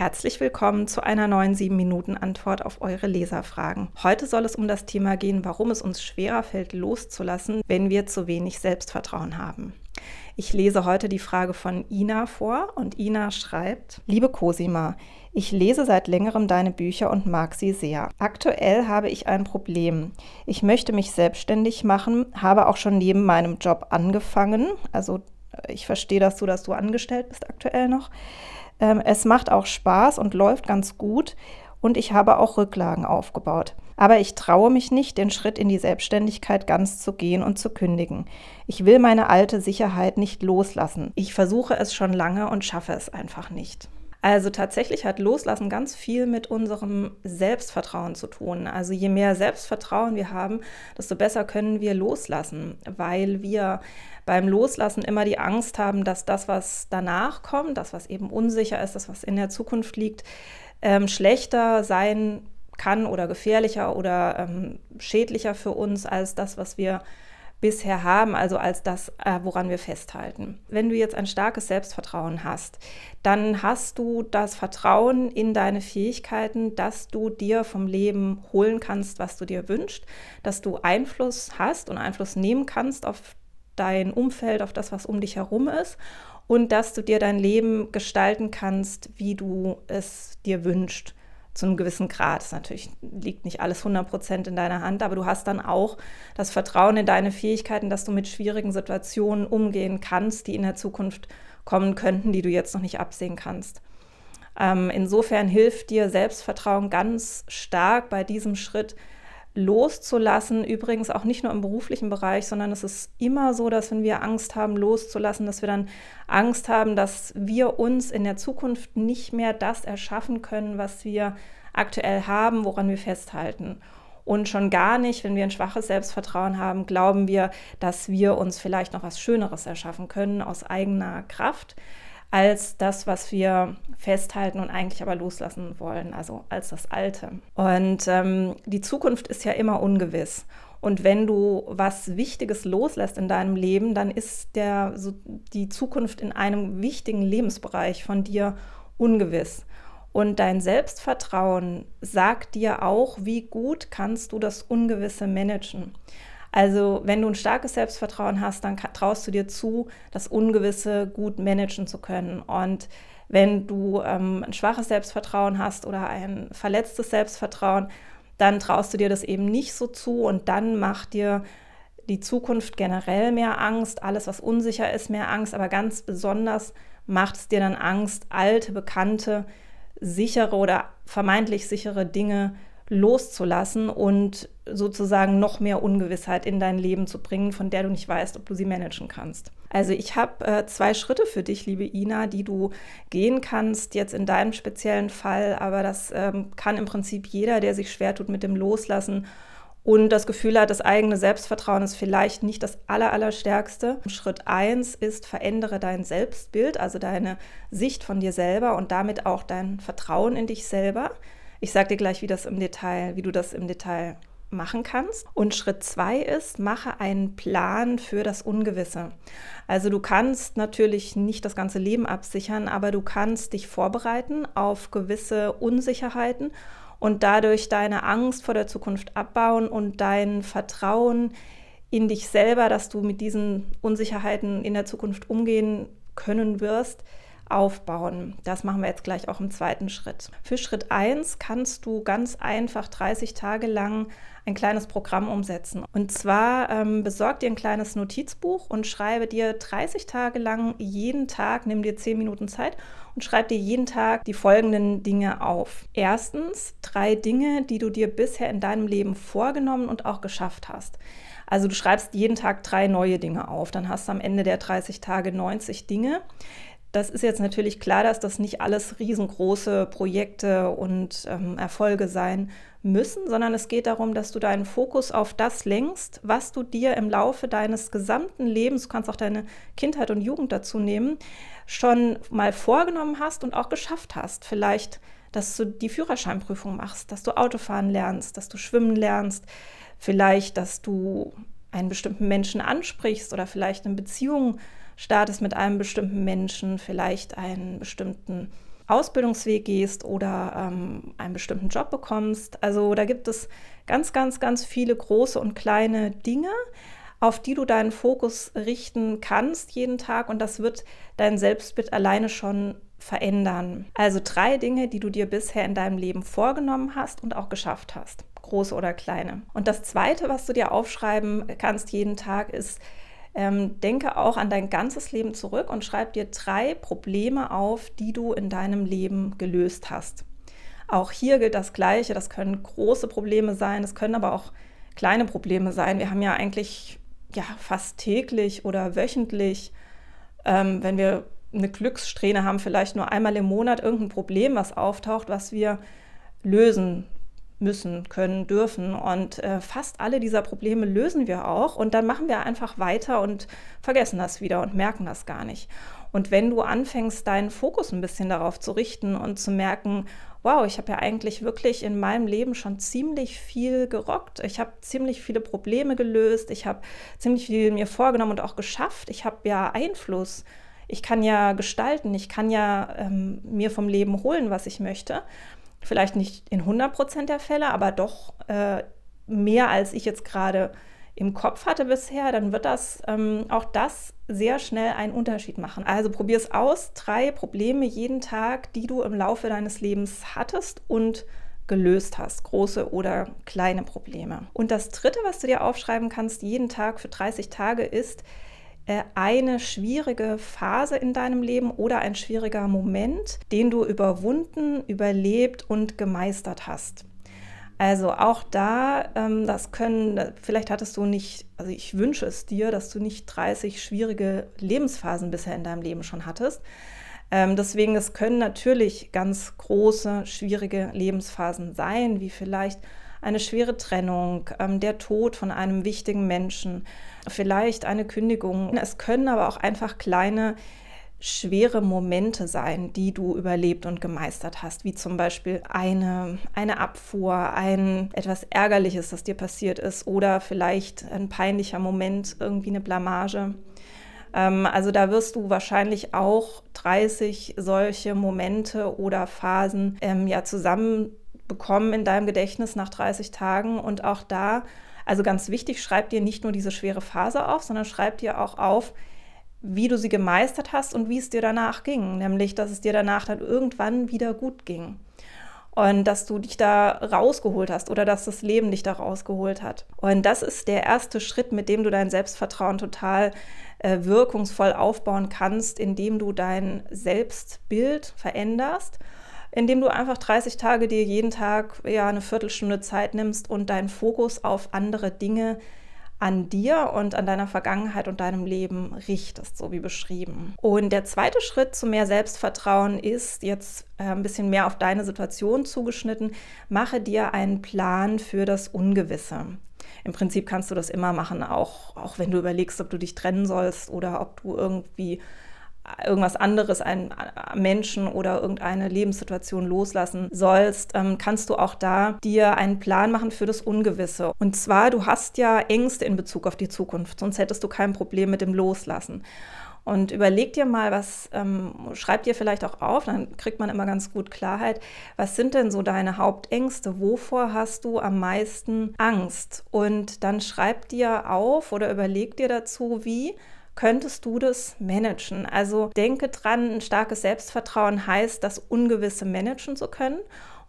Herzlich willkommen zu einer neuen 7 Minuten Antwort auf eure Leserfragen. Heute soll es um das Thema gehen, warum es uns schwerer fällt, loszulassen, wenn wir zu wenig Selbstvertrauen haben. Ich lese heute die Frage von Ina vor und Ina schreibt: Liebe Cosima, ich lese seit längerem deine Bücher und mag sie sehr. Aktuell habe ich ein Problem. Ich möchte mich selbstständig machen, habe auch schon neben meinem Job angefangen. Also ich verstehe das so, dass du angestellt bist aktuell noch. Ähm, es macht auch Spaß und läuft ganz gut und ich habe auch Rücklagen aufgebaut. Aber ich traue mich nicht, den Schritt in die Selbstständigkeit ganz zu gehen und zu kündigen. Ich will meine alte Sicherheit nicht loslassen. Ich versuche es schon lange und schaffe es einfach nicht. Also tatsächlich hat Loslassen ganz viel mit unserem Selbstvertrauen zu tun. Also je mehr Selbstvertrauen wir haben, desto besser können wir loslassen, weil wir beim Loslassen immer die Angst haben, dass das, was danach kommt, das, was eben unsicher ist, das, was in der Zukunft liegt, ähm, schlechter sein kann oder gefährlicher oder ähm, schädlicher für uns als das, was wir bisher haben, also als das, äh, woran wir festhalten. Wenn du jetzt ein starkes Selbstvertrauen hast, dann hast du das Vertrauen in deine Fähigkeiten, dass du dir vom Leben holen kannst, was du dir wünschst, dass du Einfluss hast und Einfluss nehmen kannst auf dein Umfeld, auf das, was um dich herum ist und dass du dir dein Leben gestalten kannst, wie du es dir wünschst zu einem gewissen Grad. Das natürlich liegt nicht alles 100% in deiner Hand, aber du hast dann auch das Vertrauen in deine Fähigkeiten, dass du mit schwierigen Situationen umgehen kannst, die in der Zukunft kommen könnten, die du jetzt noch nicht absehen kannst. Ähm, insofern hilft dir Selbstvertrauen ganz stark bei diesem Schritt, loszulassen. Übrigens auch nicht nur im beruflichen Bereich, sondern es ist immer so, dass wenn wir Angst haben, loszulassen, dass wir dann Angst haben, dass wir uns in der Zukunft nicht mehr das erschaffen können, was wir aktuell haben, woran wir festhalten. Und schon gar nicht, wenn wir ein schwaches Selbstvertrauen haben, glauben wir, dass wir uns vielleicht noch was Schöneres erschaffen können aus eigener Kraft als das, was wir festhalten und eigentlich aber loslassen wollen, also als das Alte. Und ähm, die Zukunft ist ja immer ungewiss. Und wenn du was Wichtiges loslässt in deinem Leben, dann ist der, so die Zukunft in einem wichtigen Lebensbereich von dir ungewiss. Und dein Selbstvertrauen sagt dir auch, wie gut kannst du das Ungewisse managen. Also wenn du ein starkes Selbstvertrauen hast, dann traust du dir zu, das Ungewisse gut managen zu können. Und wenn du ähm, ein schwaches Selbstvertrauen hast oder ein verletztes Selbstvertrauen, dann traust du dir das eben nicht so zu und dann macht dir die Zukunft generell mehr Angst, alles, was unsicher ist, mehr Angst, aber ganz besonders macht es dir dann Angst, alte, bekannte, sichere oder vermeintlich sichere Dinge loszulassen und sozusagen noch mehr Ungewissheit in dein Leben zu bringen, von der du nicht weißt, ob du sie managen kannst. Also ich habe äh, zwei Schritte für dich, liebe Ina, die du gehen kannst, jetzt in deinem speziellen Fall, aber das ähm, kann im Prinzip jeder, der sich schwer tut mit dem Loslassen und das Gefühl hat, das eigene Selbstvertrauen ist vielleicht nicht das aller, allerstärkste. Schritt 1 ist, verändere dein Selbstbild, also deine Sicht von dir selber und damit auch dein Vertrauen in dich selber. Ich sage dir gleich, wie das im Detail, wie du das im Detail machen kannst. Und Schritt zwei ist, mache einen Plan für das Ungewisse. Also du kannst natürlich nicht das ganze Leben absichern, aber du kannst dich vorbereiten auf gewisse Unsicherheiten und dadurch deine Angst vor der Zukunft abbauen und dein Vertrauen in dich selber, dass du mit diesen Unsicherheiten in der Zukunft umgehen können wirst, aufbauen. Das machen wir jetzt gleich auch im zweiten Schritt. Für Schritt 1 kannst du ganz einfach 30 Tage lang ein kleines Programm umsetzen. Und zwar ähm, besorg dir ein kleines Notizbuch und schreibe dir 30 Tage lang jeden Tag, nimm dir 10 Minuten Zeit und schreib dir jeden Tag die folgenden Dinge auf. Erstens, drei Dinge, die du dir bisher in deinem Leben vorgenommen und auch geschafft hast. Also du schreibst jeden Tag drei neue Dinge auf. Dann hast du am Ende der 30 Tage 90 Dinge. Das ist jetzt natürlich klar, dass das nicht alles riesengroße Projekte und ähm, Erfolge sein müssen, sondern es geht darum, dass du deinen Fokus auf das lenkst, was du dir im Laufe deines gesamten Lebens, du kannst auch deine Kindheit und Jugend dazu nehmen, schon mal vorgenommen hast und auch geschafft hast. Vielleicht, dass du die Führerscheinprüfung machst, dass du Autofahren lernst, dass du schwimmen lernst, vielleicht, dass du einen bestimmten Menschen ansprichst oder vielleicht eine Beziehung startest mit einem bestimmten Menschen, vielleicht einen bestimmten Ausbildungsweg gehst oder ähm, einen bestimmten Job bekommst. Also da gibt es ganz, ganz, ganz viele große und kleine Dinge, auf die du deinen Fokus richten kannst jeden Tag und das wird dein Selbstbild alleine schon verändern. Also drei Dinge, die du dir bisher in deinem Leben vorgenommen hast und auch geschafft hast, große oder kleine. Und das zweite, was du dir aufschreiben kannst jeden Tag, ist, ähm, denke auch an dein ganzes Leben zurück und schreib dir drei Probleme auf, die du in deinem Leben gelöst hast. Auch hier gilt das Gleiche. Das können große Probleme sein, es können aber auch kleine Probleme sein. Wir haben ja eigentlich ja, fast täglich oder wöchentlich, ähm, wenn wir eine Glückssträhne haben, vielleicht nur einmal im Monat irgendein Problem, was auftaucht, was wir lösen müssen, können, dürfen. Und äh, fast alle dieser Probleme lösen wir auch. Und dann machen wir einfach weiter und vergessen das wieder und merken das gar nicht. Und wenn du anfängst, deinen Fokus ein bisschen darauf zu richten und zu merken, wow, ich habe ja eigentlich wirklich in meinem Leben schon ziemlich viel gerockt. Ich habe ziemlich viele Probleme gelöst. Ich habe ziemlich viel mir vorgenommen und auch geschafft. Ich habe ja Einfluss. Ich kann ja gestalten. Ich kann ja ähm, mir vom Leben holen, was ich möchte. Vielleicht nicht in 100 Prozent der Fälle, aber doch äh, mehr, als ich jetzt gerade im Kopf hatte bisher, dann wird das ähm, auch das sehr schnell einen Unterschied machen. Also probier es aus. Drei Probleme jeden Tag, die du im Laufe deines Lebens hattest und gelöst hast, große oder kleine Probleme. Und das Dritte, was du dir aufschreiben kannst, jeden Tag für 30 Tage, ist eine schwierige Phase in deinem Leben oder ein schwieriger Moment, den du überwunden, überlebt und gemeistert hast. Also auch da, ähm, das können, vielleicht hattest du nicht, also ich wünsche es dir, dass du nicht 30 schwierige Lebensphasen bisher in deinem Leben schon hattest. Ähm, deswegen, es können natürlich ganz große, schwierige Lebensphasen sein, wie vielleicht eine schwere Trennung, ähm, der Tod von einem wichtigen Menschen, vielleicht eine Kündigung. Es können aber auch einfach kleine schwere Momente sein, die du überlebt und gemeistert hast, wie zum Beispiel eine, eine Abfuhr, ein etwas Ärgerliches, das dir passiert ist oder vielleicht ein peinlicher Moment, irgendwie eine Blamage. Ähm, also da wirst du wahrscheinlich auch 30 solche Momente oder Phasen ähm, ja zusammen bekommen in deinem Gedächtnis nach 30 Tagen und auch da, also ganz wichtig, schreib dir nicht nur diese schwere Phase auf, sondern schreib dir auch auf, wie du sie gemeistert hast und wie es dir danach ging. Nämlich, dass es dir danach dann irgendwann wieder gut ging. Und dass du dich da rausgeholt hast oder dass das Leben dich da rausgeholt hat. Und das ist der erste Schritt, mit dem du dein Selbstvertrauen total äh, wirkungsvoll aufbauen kannst, indem du dein Selbstbild veränderst indem du einfach 30 Tage dir jeden Tag ja eine Viertelstunde Zeit nimmst und deinen Fokus auf andere Dinge an dir und an deiner Vergangenheit und deinem Leben richtest, so wie beschrieben. Und der zweite Schritt zu mehr Selbstvertrauen ist jetzt äh, ein bisschen mehr auf deine Situation zugeschnitten. Mache dir einen Plan für das Ungewisse. Im Prinzip kannst du das immer machen, auch, auch wenn du überlegst, ob du dich trennen sollst oder ob du irgendwie irgendwas anderes, einen Menschen oder irgendeine Lebenssituation loslassen sollst, ähm, kannst du auch da dir einen Plan machen für das Ungewisse. Und zwar, du hast ja Ängste in Bezug auf die Zukunft, sonst hättest du kein Problem mit dem Loslassen. Und überleg dir mal, was, ähm, schreib dir vielleicht auch auf, dann kriegt man immer ganz gut Klarheit. Was sind denn so deine Hauptängste? Wovor hast du am meisten Angst? Und dann schreib dir auf oder überleg dir dazu, wie könntest du das managen? Also denke dran, ein starkes Selbstvertrauen heißt, das Ungewisse managen zu können.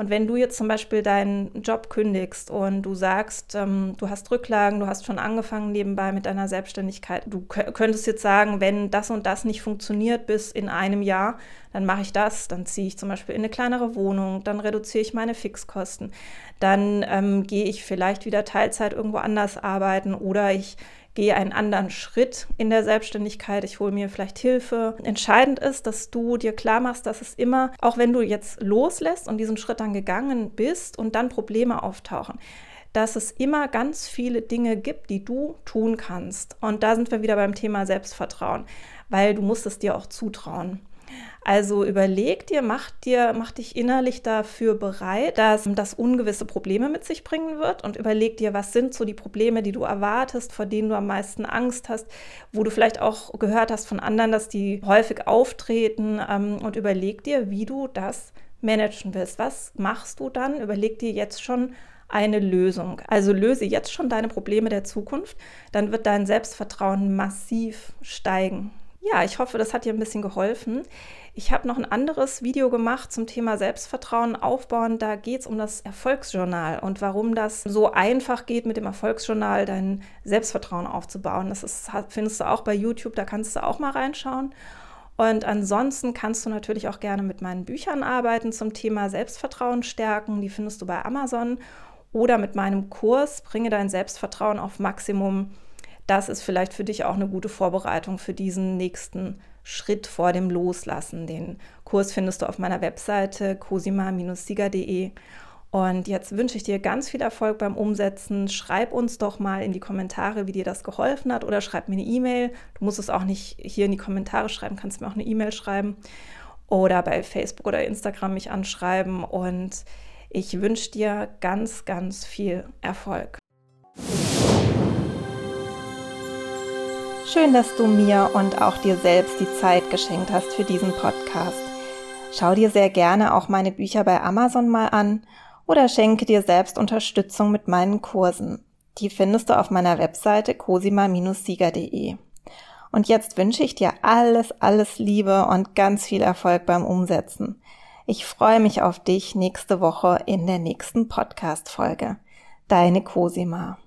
Und wenn du jetzt zum Beispiel deinen Job kündigst und du sagst, ähm, du hast Rücklagen, du hast schon angefangen nebenbei mit deiner Selbstständigkeit, du könntest jetzt sagen, wenn das und das nicht funktioniert bis in einem Jahr, dann mache ich das, dann ziehe ich zum Beispiel in eine kleinere Wohnung, dann reduziere ich meine Fixkosten, dann ähm, gehe ich vielleicht wieder Teilzeit irgendwo anders arbeiten oder ich gehe einen anderen Schritt in der Selbstständigkeit, ich hole mir vielleicht Hilfe. Entscheidend ist, dass du dir klar machst, dass es immer, auch wenn du jetzt loslässt und diesen Schritt dann gegangen bist und dann Probleme auftauchen, dass es immer ganz viele Dinge gibt, die du tun kannst. Und da sind wir wieder beim Thema Selbstvertrauen, weil du musst es dir auch zutrauen. Also überleg dir, mach dir, mach dich innerlich dafür bereit, dass das ungewisse Probleme mit sich bringen wird und überleg dir, was sind so die Probleme, die du erwartest, vor denen du am meisten Angst hast, wo du vielleicht auch gehört hast von anderen, dass die häufig auftreten ähm, und überleg dir, wie du das managen willst. Was machst du dann? Überleg dir jetzt schon eine Lösung. Also löse jetzt schon deine Probleme der Zukunft, dann wird dein Selbstvertrauen massiv steigen. Ja, ich hoffe, das hat dir ein bisschen geholfen. Ich habe noch ein anderes Video gemacht zum Thema Selbstvertrauen aufbauen. Da geht es um das Erfolgsjournal und warum das so einfach geht, mit dem Erfolgsjournal dein Selbstvertrauen aufzubauen. Das ist, findest du auch bei YouTube, da kannst du auch mal reinschauen. Und ansonsten kannst du natürlich auch gerne mit meinen Büchern arbeiten zum Thema Selbstvertrauen stärken. Die findest du bei Amazon oder mit meinem Kurs Bringe dein Selbstvertrauen auf Maximum. Das ist vielleicht für dich auch eine gute Vorbereitung für diesen nächsten Schritt vor dem Loslassen. Den Kurs findest du auf meiner Webseite cosima-sieger.de. Und jetzt wünsche ich dir ganz viel Erfolg beim Umsetzen. Schreib uns doch mal in die Kommentare, wie dir das geholfen hat oder schreib mir eine E-Mail. Du musst es auch nicht hier in die Kommentare schreiben, kannst mir auch eine E-Mail schreiben oder bei Facebook oder Instagram mich anschreiben. Und ich wünsche dir ganz, ganz viel Erfolg. Schön, dass du mir und auch dir selbst die Zeit geschenkt hast für diesen Podcast. Schau dir sehr gerne auch meine Bücher bei Amazon mal an oder schenke dir selbst Unterstützung mit meinen Kursen. Die findest du auf meiner Webseite cosima-sieger.de. Und jetzt wünsche ich dir alles, alles Liebe und ganz viel Erfolg beim Umsetzen. Ich freue mich auf dich nächste Woche in der nächsten Podcast-Folge. Deine Cosima.